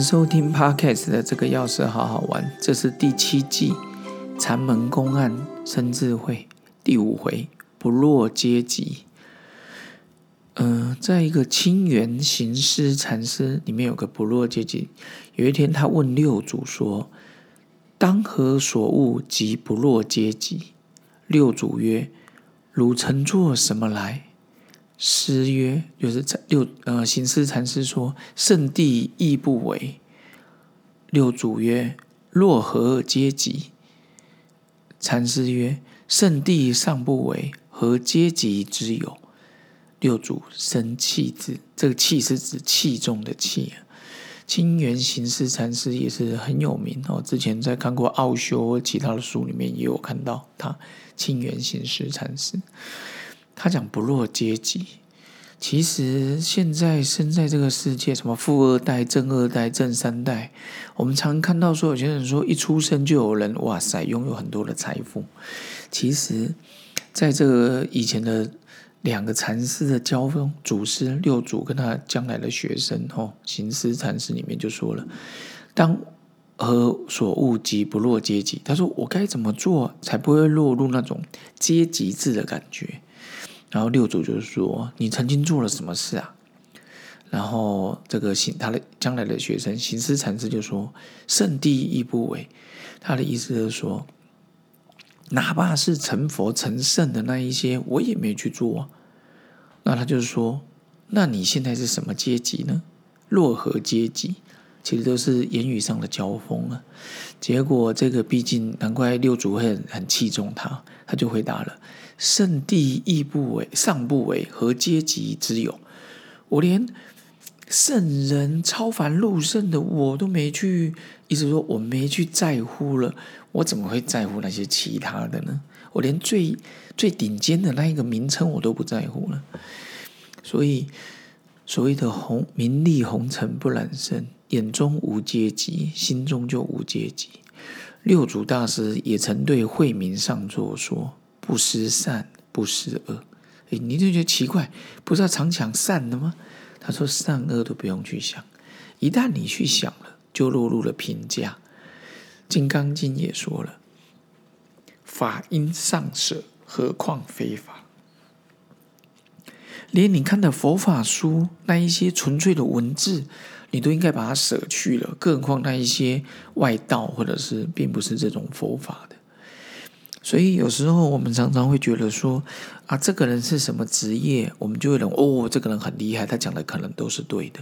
收听 Podcast 的这个钥匙好好玩，这是第七季禅门公案生智慧第五回不落阶级。嗯，在一个清源行师禅师里面有个不落阶级。有一天，他问六祖说：“当何所悟即不落阶级？”六祖曰：“汝曾做什么来？”师曰：“就是六呃，行师禅师说：‘圣地亦不为。’六祖曰：‘若何阶级？’禅师曰：‘圣地尚不为，何阶级之有？’六祖生气字，这个气是指器重的气啊。清源行师禅师也是很有名哦，之前在看过奥修其他的书里面也有看到他清源行师禅师。他讲不落阶级，其实现在生在这个世界，什么富二代、正二代、正三代，我们常看到说有些人说一出生就有人哇塞拥有很多的财富。其实，在这个以前的两个禅师的交锋，祖师六祖跟他将来的学生哦，行师禅师里面就说了：当何所悟即不落阶级？他说我该怎么做才不会落入那种阶级制的感觉？然后六祖就是说：“你曾经做了什么事啊？”然后这个行他的将来的学生行师禅师就说：“圣地亦不为。”他的意思是说，哪怕是成佛成圣的那一些，我也没去做。啊那他就是说：“那你现在是什么阶级呢？若何阶级？”其实都是言语上的交锋啊。结果这个毕竟难怪六祖会很很器重他，他就回答了。圣地亦不为，上不为，何阶级之有？我连圣人超凡入圣的我都没去，意思说我没去在乎了，我怎么会在乎那些其他的呢？我连最最顶尖的那一个名称我都不在乎了。所以所谓的红名利红尘不染身，眼中无阶级，心中就无阶级。六祖大师也曾对慧明上座说。不思善，不思恶。哎，你就觉得奇怪，不是要常讲善的吗？他说善恶都不用去想，一旦你去想了，就落入了评价。《金刚经》也说了，法应上舍，何况非法？连你看的佛法书那一些纯粹的文字，你都应该把它舍去了，更何况那一些外道，或者是并不是这种佛法的。所以有时候我们常常会觉得说，啊，这个人是什么职业，我们就会认哦，这个人很厉害，他讲的可能都是对的。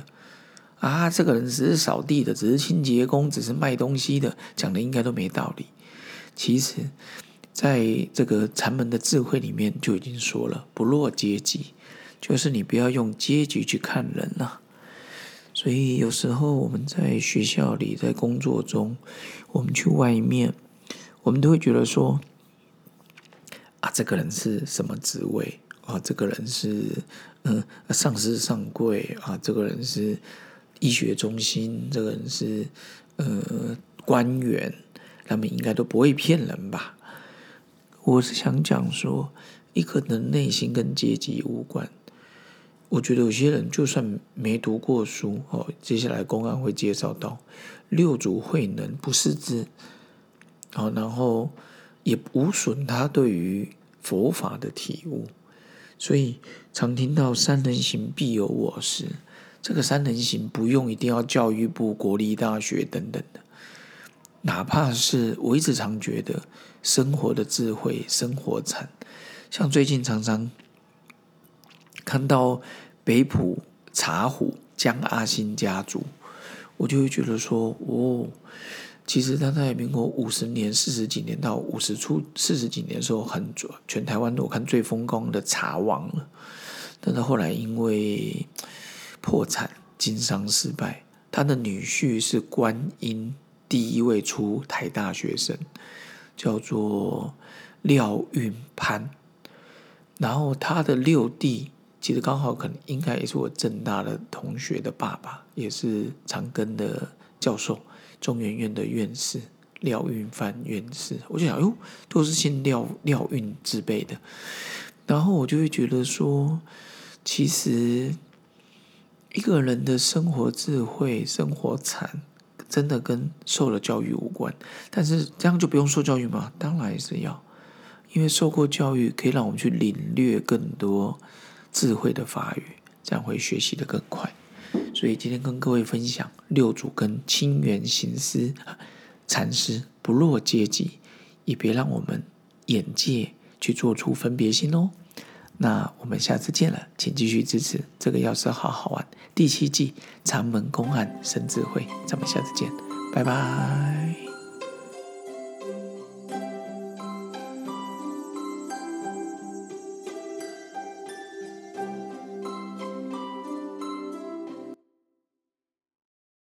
啊，这个人只是扫地的，只是清洁工，只是卖东西的，讲的应该都没道理。其实，在这个禅门的智慧里面就已经说了，不落阶级，就是你不要用阶级去看人呐。所以有时候我们在学校里，在工作中，我们去外面，我们都会觉得说。这个人是什么职位啊？这个人是嗯，上司上柜啊？这个人是医学中心？这个人是呃官员？他们应该都不会骗人吧？我是想讲说，一个人内心跟阶级无关。我觉得有些人就算没读过书哦，接下来公安会介绍到六祖慧能不识字，好，然后。也无损他对于佛法的体悟，所以常听到“三人行，必有我师”。这个“三人行”不用一定要教育部、国立大学等等的，哪怕是我一直常觉得生活的智慧、生活禅，像最近常常看到北浦茶壶江阿新家族，我就会觉得说，哦。其实他在民国五十年、四十几年到五十出四十几年的时候，很全台湾我看最风光的茶王了。但是后来因为破产、经商失败，他的女婿是观音第一位出台大学生，叫做廖运潘。然后他的六弟，其实刚好可能应该也是我正大的同学的爸爸，也是长庚的教授。中原院的院士廖运帆院士，我就想，哟，都是姓廖廖运之辈的，然后我就会觉得说，其实一个人的生活智慧、生活禅，真的跟受了教育无关。但是这样就不用受教育吗？当然是要，因为受过教育可以让我们去领略更多智慧的法语，这样会学习的更快。所以今天跟各位分享六祖跟清源行思禅师不落阶级，也别让我们眼界去做出分别心哦。那我们下次见了，请继续支持这个药师好好玩第七季长门公案生智慧，咱们下次见，拜拜。